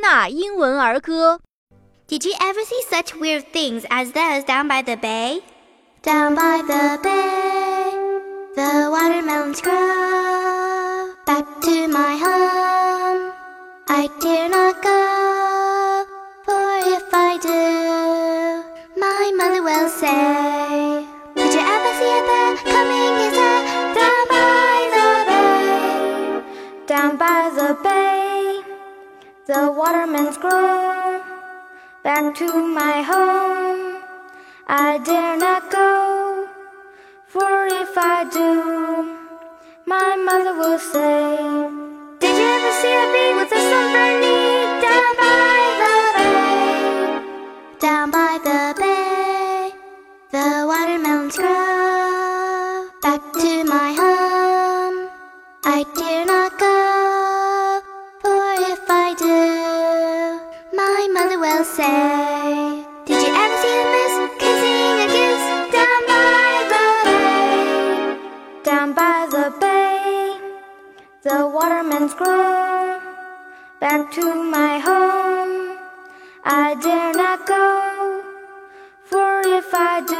纳英文儿歌。 Did you ever see such weird things as those down by the bay? Down by the bay, the watermelons grow. Back to my home, I dare not go. For if I do, my mother will say, Did you ever see a bear coming his head down by the bay? Down by the bay, the watermelons grow. Back to my home, I dare not go. For if I do, my mother will say, Did you ever see a bee with a sunburned knee down by the bay? Down by the bay, the watermelons grow. Back to my home, I dare will say, Did you ever see a miss kissing a goose down by the bay? Down by the bay, the watermelons grow. Back to my home, I dare not go. For if I do,